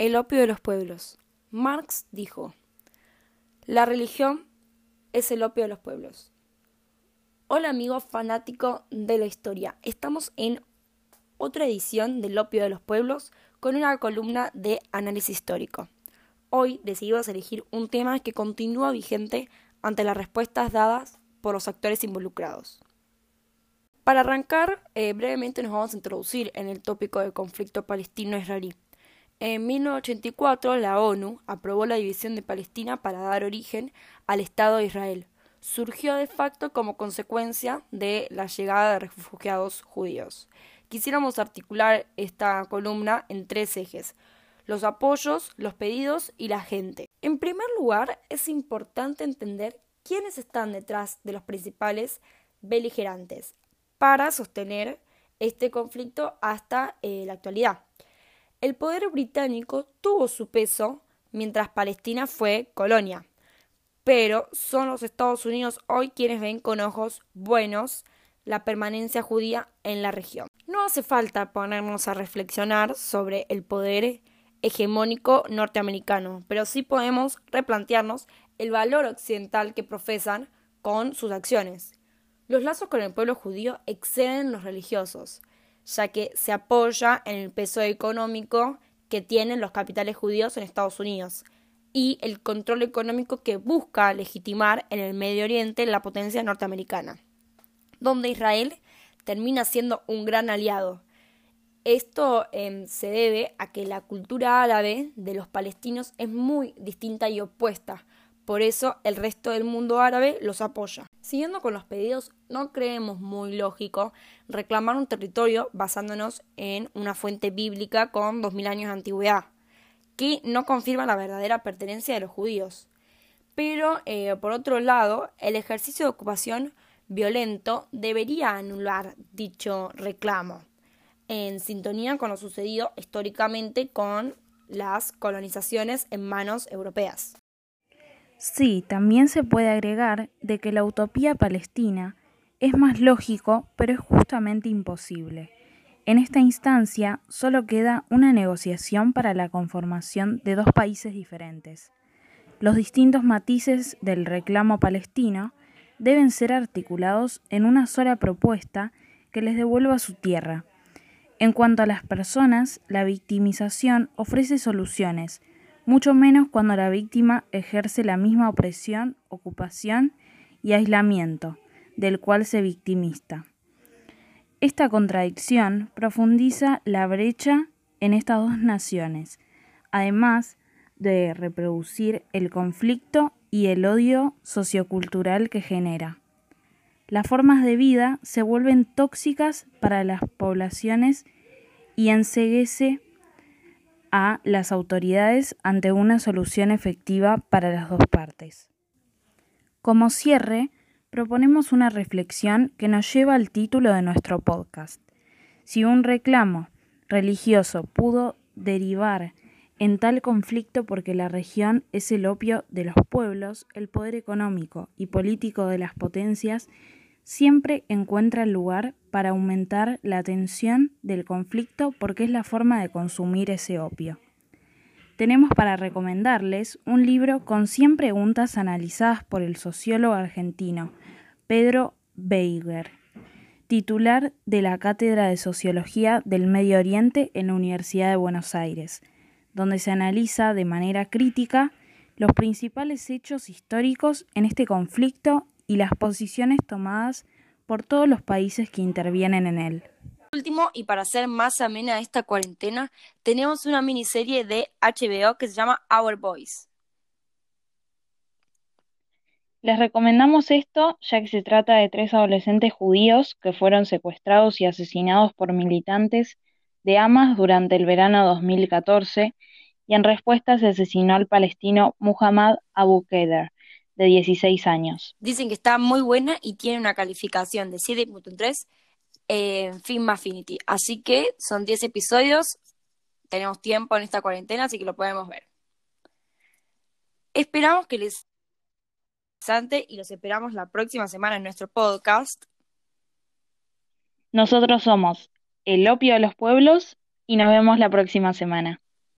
El opio de los pueblos. Marx dijo, la religión es el opio de los pueblos. Hola amigo fanático de la historia. Estamos en otra edición del opio de los pueblos con una columna de análisis histórico. Hoy decidimos elegir un tema que continúa vigente ante las respuestas dadas por los actores involucrados. Para arrancar, eh, brevemente nos vamos a introducir en el tópico del conflicto palestino-israelí. En 1984, la ONU aprobó la división de Palestina para dar origen al Estado de Israel. Surgió de facto como consecuencia de la llegada de refugiados judíos. Quisiéramos articular esta columna en tres ejes los apoyos, los pedidos y la gente. En primer lugar, es importante entender quiénes están detrás de los principales beligerantes para sostener este conflicto hasta eh, la actualidad. El poder británico tuvo su peso mientras Palestina fue colonia, pero son los Estados Unidos hoy quienes ven con ojos buenos la permanencia judía en la región. No hace falta ponernos a reflexionar sobre el poder hegemónico norteamericano, pero sí podemos replantearnos el valor occidental que profesan con sus acciones. Los lazos con el pueblo judío exceden los religiosos ya que se apoya en el peso económico que tienen los capitales judíos en Estados Unidos y el control económico que busca legitimar en el Medio Oriente la potencia norteamericana, donde Israel termina siendo un gran aliado. Esto em, se debe a que la cultura árabe de los palestinos es muy distinta y opuesta, por eso el resto del mundo árabe los apoya. Siguiendo con los pedidos, no creemos muy lógico reclamar un territorio basándonos en una fuente bíblica con 2000 años de antigüedad, que no confirma la verdadera pertenencia de los judíos. Pero, eh, por otro lado, el ejercicio de ocupación violento debería anular dicho reclamo, en sintonía con lo sucedido históricamente con las colonizaciones en manos europeas. Sí, también se puede agregar de que la utopía palestina es más lógico, pero es justamente imposible. En esta instancia solo queda una negociación para la conformación de dos países diferentes. Los distintos matices del reclamo palestino deben ser articulados en una sola propuesta que les devuelva su tierra. En cuanto a las personas, la victimización ofrece soluciones, mucho menos cuando la víctima ejerce la misma opresión, ocupación y aislamiento del cual se victimista. Esta contradicción profundiza la brecha en estas dos naciones, además de reproducir el conflicto y el odio sociocultural que genera. Las formas de vida se vuelven tóxicas para las poblaciones y enseguece a las autoridades ante una solución efectiva para las dos partes. Como cierre, proponemos una reflexión que nos lleva al título de nuestro podcast. Si un reclamo religioso pudo derivar en tal conflicto porque la región es el opio de los pueblos, el poder económico y político de las potencias siempre encuentra el lugar para aumentar la tensión del conflicto porque es la forma de consumir ese opio. Tenemos para recomendarles un libro con 100 preguntas analizadas por el sociólogo argentino Pedro Beiger, titular de la Cátedra de Sociología del Medio Oriente en la Universidad de Buenos Aires, donde se analiza de manera crítica los principales hechos históricos en este conflicto y las posiciones tomadas por todos los países que intervienen en él. Último, y para hacer más amena esta cuarentena, tenemos una miniserie de HBO que se llama Our Boys. Les recomendamos esto ya que se trata de tres adolescentes judíos que fueron secuestrados y asesinados por militantes de Hamas durante el verano 2014 y en respuesta se asesinó al palestino Muhammad Abu Kheder, de 16 años. Dicen que está muy buena y tiene una calificación de 7.3 en Film Affinity. Así que son 10 episodios, tenemos tiempo en esta cuarentena, así que lo podemos ver. Esperamos que les interesante y los esperamos la próxima semana en nuestro podcast. Nosotros somos El Opio de los Pueblos y nos vemos la próxima semana.